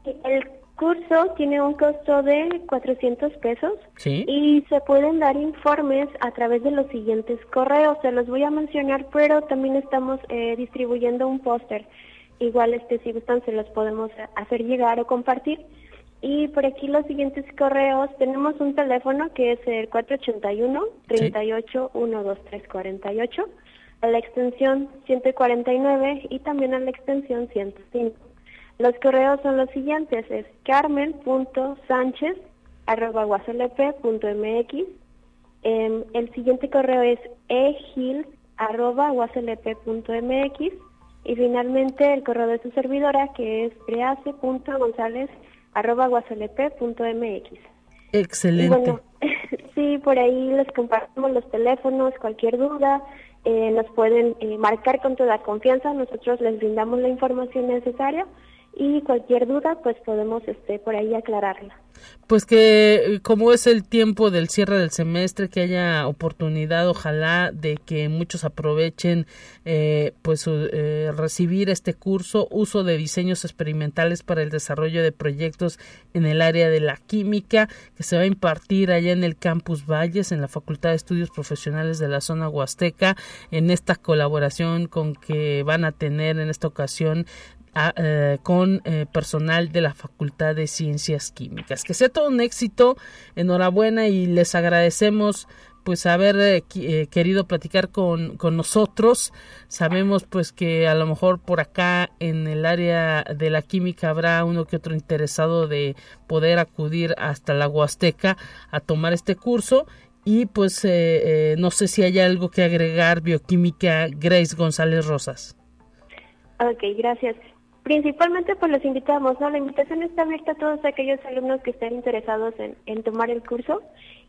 Speaker 6: El curso tiene un costo de 400 pesos y se pueden dar informes a través de los siguientes correos. Se los voy a mencionar, pero también estamos eh, distribuyendo un póster. Igual, este, si gustan, se los podemos hacer llegar o compartir. Y por aquí los siguientes correos, tenemos un teléfono que es el 481-38-12348, a la extensión 149 y también a la extensión 105. Los correos son los siguientes, es carmen.sánchez.mx. Eh, el siguiente correo es egil.mx. Y finalmente el correo de su servidora que es preace.gonzález.mx.
Speaker 1: Excelente.
Speaker 6: sí, por ahí les compartimos los teléfonos, cualquier duda, eh, nos pueden eh, marcar con toda confianza, nosotros les brindamos la información necesaria y cualquier duda pues podemos este, por ahí aclararla
Speaker 1: pues que como es el tiempo del cierre del semestre que haya oportunidad ojalá de que muchos aprovechen eh, pues eh, recibir este curso uso de diseños experimentales para el desarrollo de proyectos en el área de la química que se va a impartir allá en el campus Valles en la Facultad de Estudios Profesionales de la zona Huasteca en esta colaboración con que van a tener en esta ocasión eh, con eh, personal de la Facultad de Ciencias Químicas. Que sea todo un éxito, enhorabuena y les agradecemos pues haber eh, querido platicar con, con, nosotros. Sabemos pues que a lo mejor por acá en el área de la química habrá uno que otro interesado de poder acudir hasta la Huasteca a tomar este curso. Y pues no sé si hay algo que agregar, bioquímica Grace González Rosas.
Speaker 6: Ok, gracias. Principalmente pues los invitamos, ¿no? La invitación está abierta a todos aquellos alumnos que estén interesados en, tomar el curso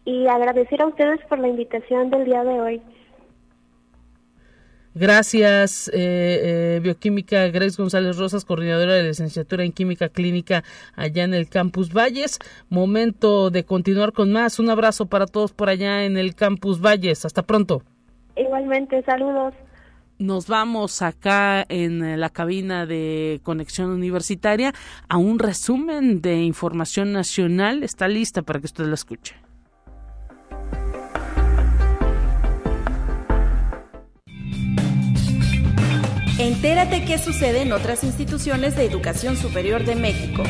Speaker 6: y agradecer a ustedes por la invitación del día de hoy.
Speaker 1: Gracias, eh, eh, Bioquímica Grace González Rosas, coordinadora de licenciatura en Química Clínica allá en el Campus Valles. Momento de continuar con más. Un abrazo para todos por allá en el Campus Valles. Hasta pronto.
Speaker 6: Igualmente, saludos
Speaker 1: nos vamos acá en la cabina de conexión universitaria a un resumen de información nacional. Está lista para que usted la escuche.
Speaker 2: Entérate qué sucede en otras instituciones de educación superior de México.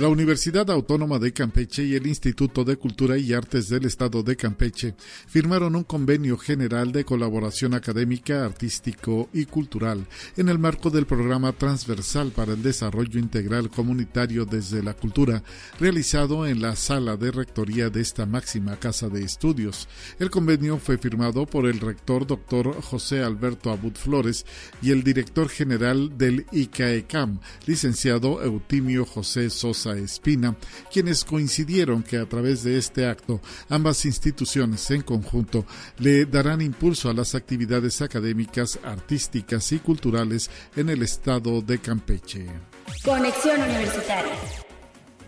Speaker 7: La Universidad Autónoma de Campeche y el Instituto de Cultura y Artes del Estado de Campeche firmaron un convenio general de colaboración académica, artístico y cultural en el marco del programa transversal para el desarrollo integral comunitario desde la cultura, realizado en la sala de rectoría de esta máxima casa de estudios. El convenio fue firmado por el rector doctor José Alberto Abud Flores y el director general del ICAECAM, licenciado Eutimio José Sosa Espina, quienes coincidieron que a través de este acto ambas instituciones en conjunto le darán impulso a las actividades académicas, artísticas y culturales en el estado de Campeche.
Speaker 2: Conexión Universitaria.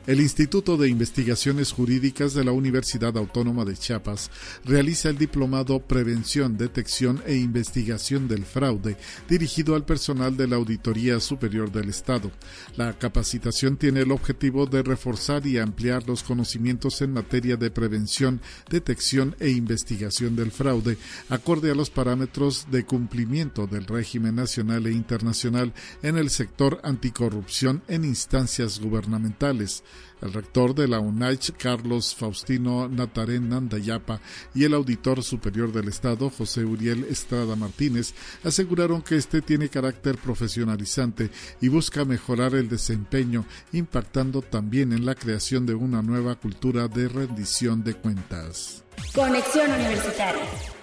Speaker 7: El Instituto de Investigaciones Jurídicas de la Universidad Autónoma de Chiapas realiza el diplomado Prevención, Detección e Investigación del Fraude, dirigido al personal de la Auditoría Superior del Estado. La capacitación tiene el objetivo de reforzar y ampliar los conocimientos en materia de prevención, detección e investigación del fraude, acorde a los parámetros de cumplimiento del régimen nacional e internacional en el sector anticorrupción en instancias gubernamentales. El rector de la UNAICH, Carlos Faustino Natarén Nandayapa, y el auditor superior del Estado, José Uriel Estrada Martínez, aseguraron que este tiene carácter profesionalizante y busca mejorar el desempeño, impactando también en la creación de una nueva cultura de rendición de cuentas.
Speaker 2: Conexión Universitaria.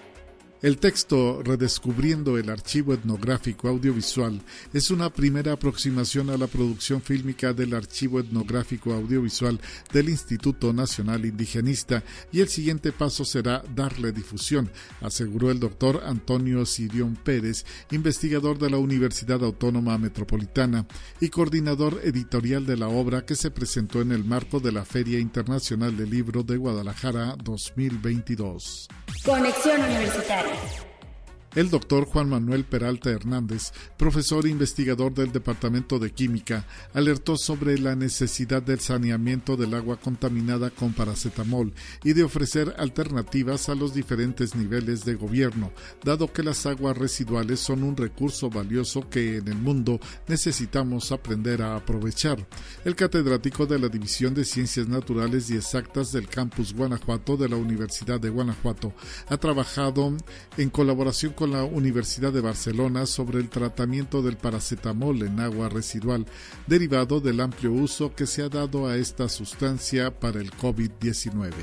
Speaker 7: El texto Redescubriendo el archivo etnográfico audiovisual es una primera aproximación a la producción fílmica del archivo etnográfico audiovisual del Instituto Nacional Indigenista y el siguiente paso será darle difusión, aseguró el doctor Antonio Sirión Pérez, investigador de la Universidad Autónoma Metropolitana y coordinador editorial de la obra que se presentó en el marco de la Feria Internacional del Libro de Guadalajara 2022.
Speaker 2: Conexión Universitaria. Yes.
Speaker 7: El doctor Juan Manuel Peralta Hernández, profesor e investigador del Departamento de Química, alertó sobre la necesidad del saneamiento del agua contaminada con paracetamol y de ofrecer alternativas a los diferentes niveles de gobierno, dado que las aguas residuales son un recurso valioso que en el mundo necesitamos aprender a aprovechar. El catedrático de la División de Ciencias Naturales y Exactas del Campus Guanajuato de la Universidad de Guanajuato ha trabajado en colaboración con la Universidad de Barcelona sobre el tratamiento del paracetamol en agua residual, derivado del amplio uso que se ha dado a esta sustancia para el COVID-19.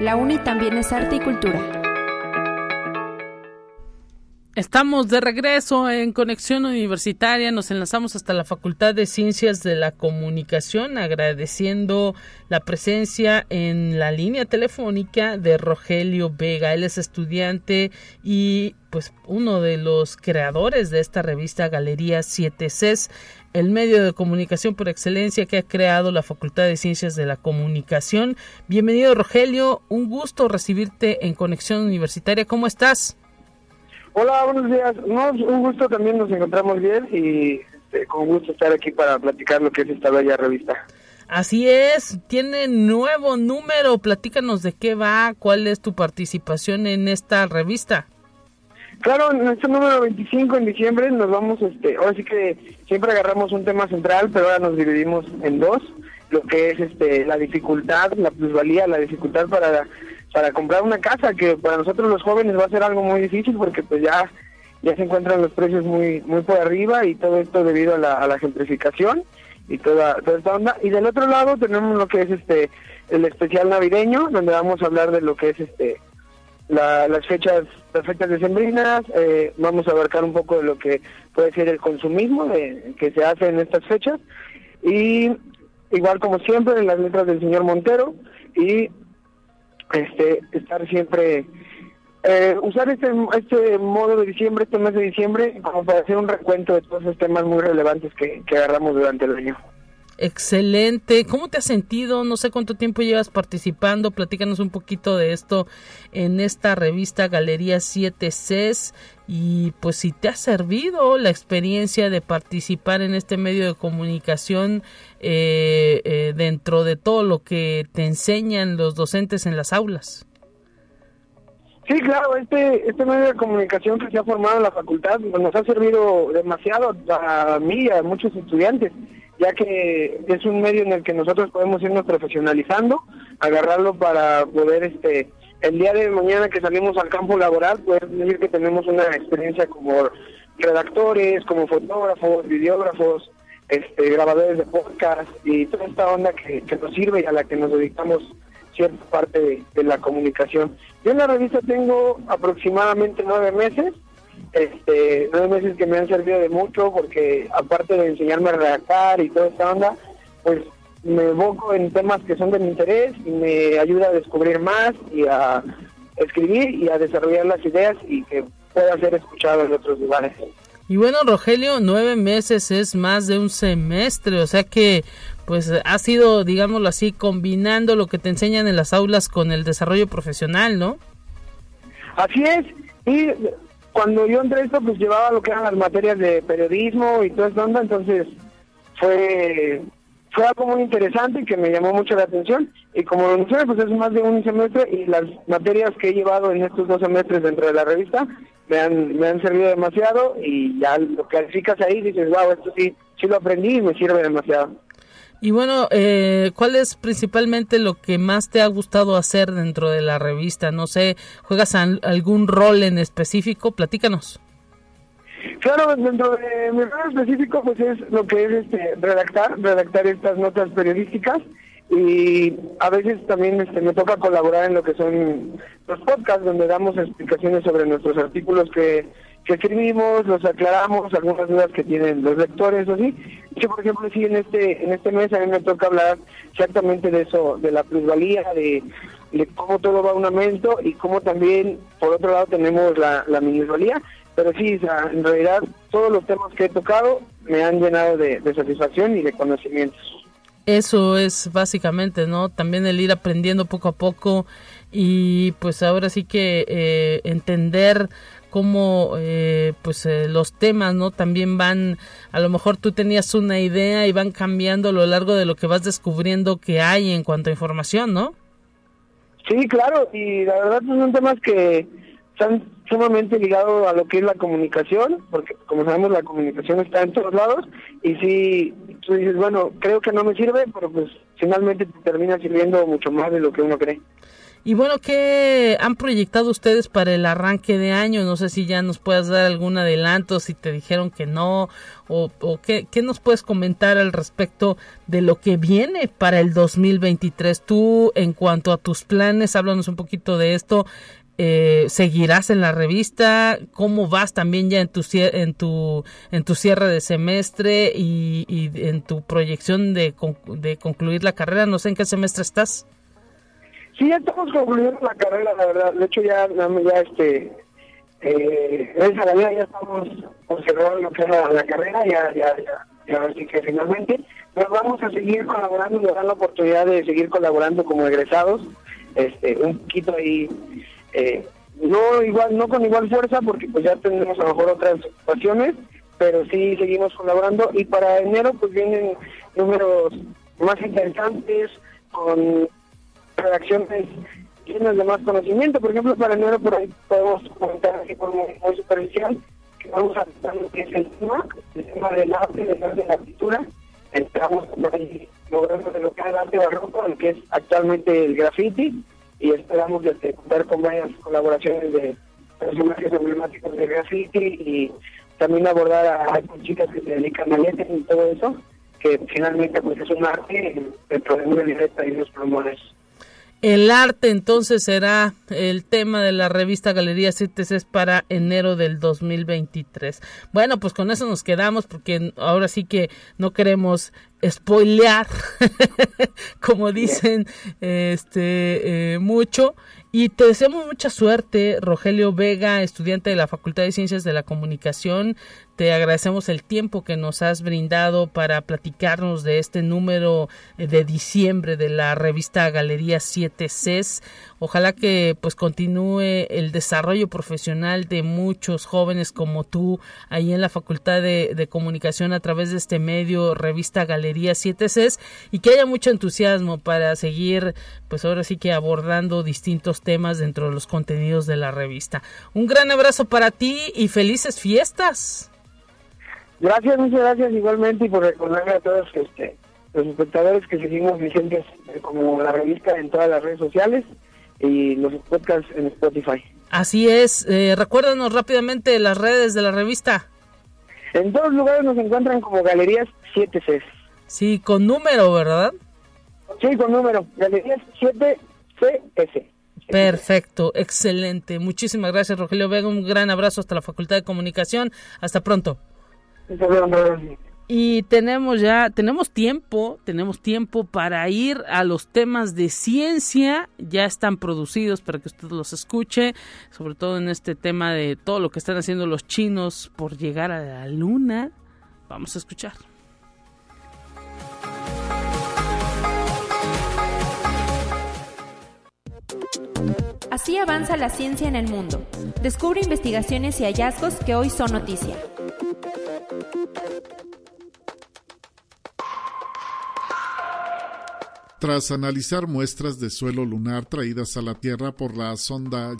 Speaker 2: La UNI también es arte y cultura.
Speaker 1: Estamos de regreso en Conexión Universitaria. Nos enlazamos hasta la Facultad de Ciencias de la Comunicación, agradeciendo la presencia en la línea telefónica de Rogelio Vega. Él es estudiante y pues uno de los creadores de esta revista Galería 7CES, el medio de comunicación por excelencia que ha creado la Facultad de Ciencias de la Comunicación. Bienvenido Rogelio, un gusto recibirte en Conexión Universitaria. ¿Cómo estás?
Speaker 8: Hola, buenos días. un gusto también, nos encontramos bien y este, con gusto estar aquí para platicar lo que es esta bella revista.
Speaker 1: Así es, tiene nuevo número, platícanos de qué va, cuál es tu participación en esta revista.
Speaker 8: Claro, en este número 25 en diciembre nos vamos, este, ahora sí que siempre agarramos un tema central, pero ahora nos dividimos en dos, lo que es este la dificultad, la plusvalía, la dificultad para para comprar una casa, que para nosotros los jóvenes va a ser algo muy difícil porque pues ya, ya se encuentran los precios muy, muy por arriba y todo esto debido a la, a la gentrificación y toda, toda esta onda. Y del otro lado tenemos lo que es este el especial navideño, donde vamos a hablar de lo que es este las fechas las fechas decembrinas, eh, vamos a abarcar un poco de lo que puede ser el consumismo de, que se hace en estas fechas y igual como siempre en las letras del señor Montero y este estar siempre eh, usar este este modo de diciembre este mes de diciembre como para hacer un recuento de todos esos temas muy relevantes que, que agarramos durante el año
Speaker 1: Excelente. ¿Cómo te has sentido? No sé cuánto tiempo llevas participando. Platícanos un poquito de esto en esta revista Galería 7 Cs y pues si te ha servido la experiencia de participar en este medio de comunicación eh, eh, dentro de todo lo que te enseñan los docentes en las aulas.
Speaker 8: Sí, claro, este, este medio de comunicación que se ha formado en la facultad nos ha servido demasiado a mí y a muchos estudiantes ya que es un medio en el que nosotros podemos irnos profesionalizando, agarrarlo para poder, este, el día de mañana que salimos al campo laboral, poder decir que tenemos una experiencia como redactores, como fotógrafos, videógrafos, este, grabadores de podcast y toda esta onda que, nos sirve y a la que nos dedicamos cierta parte de, de la comunicación. Yo en la revista tengo aproximadamente nueve meses este, nueve meses que me han servido de mucho porque aparte de enseñarme a redactar y toda esta onda, pues me evoco en temas que son de mi interés y me ayuda a descubrir más y a escribir y a desarrollar las ideas y que pueda ser escuchado en otros lugares.
Speaker 1: Y bueno, Rogelio, nueve meses es más de un semestre, o sea que pues ha sido, digámoslo así, combinando lo que te enseñan en las aulas con el desarrollo profesional, ¿no?
Speaker 8: Así es, y cuando yo entré esto, pues llevaba lo que eran las materias de periodismo y toda esa onda, entonces fue fue algo muy interesante y que me llamó mucho la atención. Y como lo mencioné, pues es más de un semestre y las materias que he llevado en estos dos semestres dentro de la revista me han, me han servido demasiado y ya lo que calificas ahí dices, wow, esto sí, sí lo aprendí y me sirve demasiado.
Speaker 1: Y bueno, eh, ¿cuál es principalmente lo que más te ha gustado hacer dentro de la revista? No sé, ¿juegas algún rol en específico? Platícanos.
Speaker 8: Claro, dentro de mi rol específico pues es lo que es este redactar, redactar estas notas periodísticas y a veces también este, me toca colaborar en lo que son los podcasts donde damos explicaciones sobre nuestros artículos que que escribimos, los aclaramos, algunas dudas que tienen los lectores así. Yo, por ejemplo, sí, en este, en este mes a mí me toca hablar exactamente de eso, de la plusvalía, de, cómo todo va a un aumento y cómo también, por otro lado, tenemos la minusvalía. Pero sí, en realidad, todos los temas que he tocado me han llenado de, satisfacción y de conocimientos.
Speaker 1: Eso es básicamente, ¿no? También el ir aprendiendo poco a poco y pues ahora sí que eh, entender cómo eh, pues eh, los temas no también van a lo mejor tú tenías una idea y van cambiando a lo largo de lo que vas descubriendo que hay en cuanto a información no
Speaker 8: sí claro y la verdad son temas que están sumamente ligados a lo que es la comunicación porque como sabemos la comunicación está en todos lados y si tú dices bueno creo que no me sirve pero pues finalmente te termina sirviendo mucho más de lo que uno cree
Speaker 1: y bueno, ¿qué han proyectado ustedes para el arranque de año? No sé si ya nos puedas dar algún adelanto, si te dijeron que no, o, qué, qué, nos puedes comentar al respecto de lo que viene para el 2023. Tú, en cuanto a tus planes, háblanos un poquito de esto. Eh, seguirás en la revista, cómo vas también ya en tu en tu en tu cierre de semestre y, en tu proyección de, de, concluir la carrera. No sé en qué semestre estás.
Speaker 8: Sí, ya estamos concluyendo la carrera, la verdad. De hecho, ya, ya este, eh, la ya estamos observando lo que la, carrera, ya, ya, ya, ya, así que finalmente nos vamos a seguir colaborando, nos dan la oportunidad de seguir colaborando como egresados, este, un poquito ahí eh, no igual no con igual fuerza porque pues ya tenemos a lo mejor otras ocupaciones pero sí seguimos colaborando. Y para enero pues vienen números más interesantes con redacciones llenas de más conocimiento. Por ejemplo para enero por ahí podemos comentar así por muy, superficial que vamos a tratar lo que es el tema el tema del arte del arte de la pintura. Entramos por ahí logrando de lo que es el arte barroco el que es actualmente el graffiti y esperamos este, contar con varias colaboraciones de personajes emblemáticos de graffiti y también abordar a, chicas que se dedican a letras y todo eso, que finalmente pues es un arte dentro de una directa y los pulmones.
Speaker 1: El arte entonces será el tema de la revista Galería es para enero del 2023. Bueno, pues con eso nos quedamos porque ahora sí que no queremos spoilear, como dicen este eh, mucho. Y te deseamos mucha suerte, Rogelio Vega, estudiante de la Facultad de Ciencias de la Comunicación. Te agradecemos el tiempo que nos has brindado para platicarnos de este número eh, de diciembre de la revista Galería 7 CES. Ojalá que pues continúe el desarrollo profesional de muchos jóvenes como tú ahí en la Facultad de, Comunicación a través de este medio, revista Galería 7 CES, y que haya mucho entusiasmo para seguir pues ahora sí que abordando distintos temas dentro de los contenidos de la revista. Un gran abrazo para ti y felices fiestas.
Speaker 8: Gracias, muchas gracias igualmente y por recordarle a todos este, los espectadores que seguimos vigentes eh, como la revista en todas las redes sociales y los podcasts en Spotify.
Speaker 1: Así es, eh, recuérdanos rápidamente las redes de la revista.
Speaker 8: En todos lugares nos encuentran como Galerías 7C.
Speaker 1: Sí, con número, ¿verdad?
Speaker 8: Sí, con número, Galerías 7CS.
Speaker 1: Perfecto, excelente. Muchísimas gracias, Rogelio Vega. Un gran abrazo hasta la Facultad de Comunicación. Hasta pronto. Y tenemos ya, tenemos tiempo, tenemos tiempo para ir a los temas de ciencia, ya están producidos para que usted los escuche, sobre todo en este tema de todo lo que están haciendo los chinos por llegar a la luna. Vamos a escuchar.
Speaker 2: Así avanza la ciencia en el mundo. Descubre investigaciones y hallazgos que hoy son noticia. Thank you.
Speaker 7: Tras analizar muestras de suelo lunar traídas a la Tierra por la sonda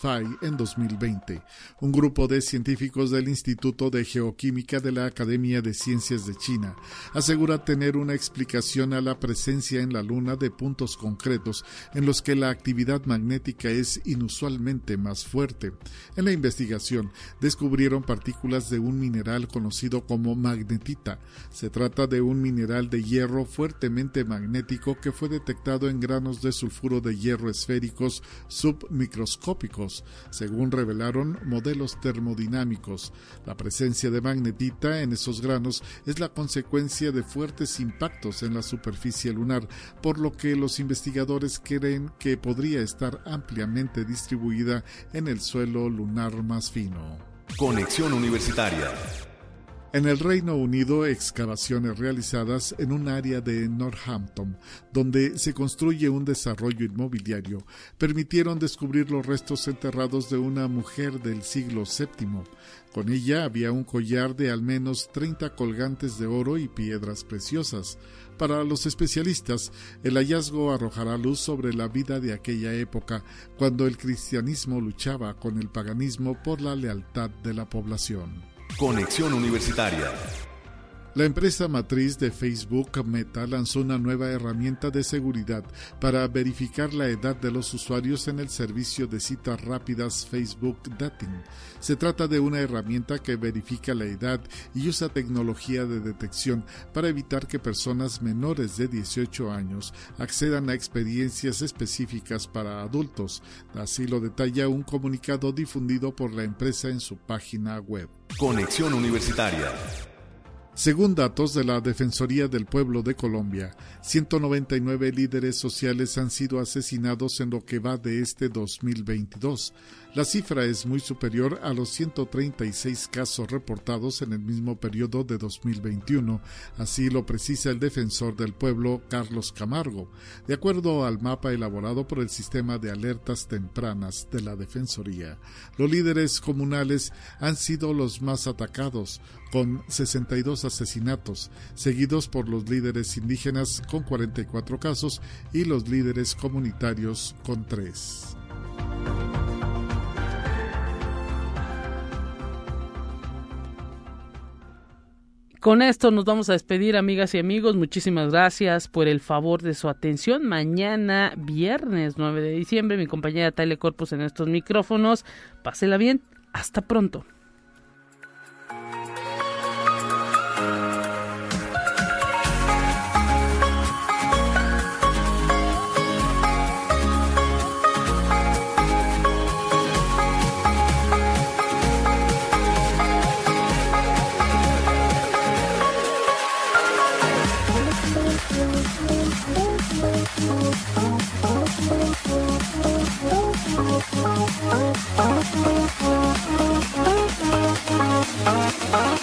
Speaker 7: Fai en 2020, un grupo de científicos del Instituto de Geoquímica de la Academia de Ciencias de China asegura tener una explicación a la presencia en la Luna de puntos concretos en los que la actividad magnética es inusualmente más fuerte. En la investigación descubrieron partículas de un mineral conocido como magnetita. Se trata de un mineral de hierro fuertemente magnético que fue detectado en granos de sulfuro de hierro esféricos submicroscópicos, según revelaron modelos termodinámicos. La presencia de magnetita en esos granos es la consecuencia de fuertes impactos en la superficie lunar, por lo que los investigadores creen que podría estar ampliamente distribuida en el suelo lunar más fino.
Speaker 4: Conexión Universitaria
Speaker 7: en el Reino Unido, excavaciones realizadas en un área de Northampton, donde se construye un desarrollo inmobiliario, permitieron descubrir los restos enterrados de una mujer del siglo VII. Con ella había un collar de al menos 30 colgantes de oro y piedras preciosas. Para los especialistas, el hallazgo arrojará luz sobre la vida de aquella época, cuando el cristianismo luchaba con el paganismo por la lealtad de la población.
Speaker 4: Conexión Universitaria.
Speaker 7: La empresa matriz de Facebook, Meta, lanzó una nueva herramienta de seguridad para verificar la edad de los usuarios en el servicio de citas rápidas Facebook Dating. Se trata de una herramienta que verifica la edad y usa tecnología de detección para evitar que personas menores de 18 años accedan a experiencias específicas para adultos. Así lo detalla un comunicado difundido por la empresa en su página web.
Speaker 4: Conexión Universitaria.
Speaker 7: Según datos de la Defensoría del Pueblo de Colombia, 199 líderes sociales han sido asesinados en lo que va de este 2022. La cifra es muy superior a los 136 casos reportados en el mismo periodo de 2021, así lo precisa el defensor del pueblo Carlos Camargo, de acuerdo al mapa elaborado por el sistema de alertas tempranas de la Defensoría. Los líderes comunales han sido los más atacados, con 62 asesinatos, seguidos por los líderes indígenas con 44 casos y los líderes comunitarios con 3.
Speaker 1: Con esto nos vamos a despedir, amigas y amigos. Muchísimas gracias por el favor de su atención. Mañana, viernes 9 de diciembre, mi compañera Taile Corpus en estos micrófonos. Pásela bien. Hasta pronto.
Speaker 4: La